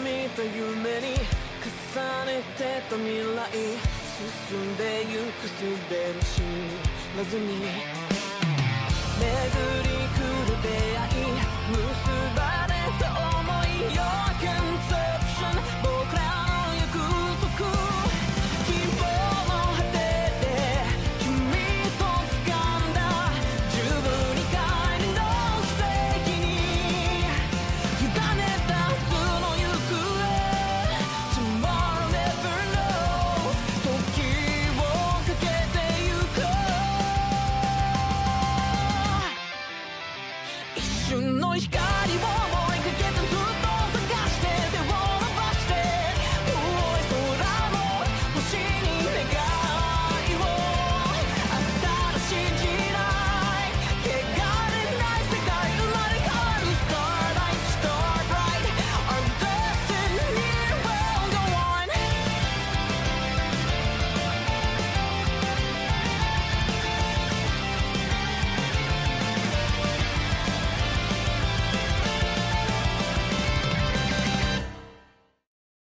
夢に重ねてた未来進んでゆくすべる知らずに Neuigkeiten.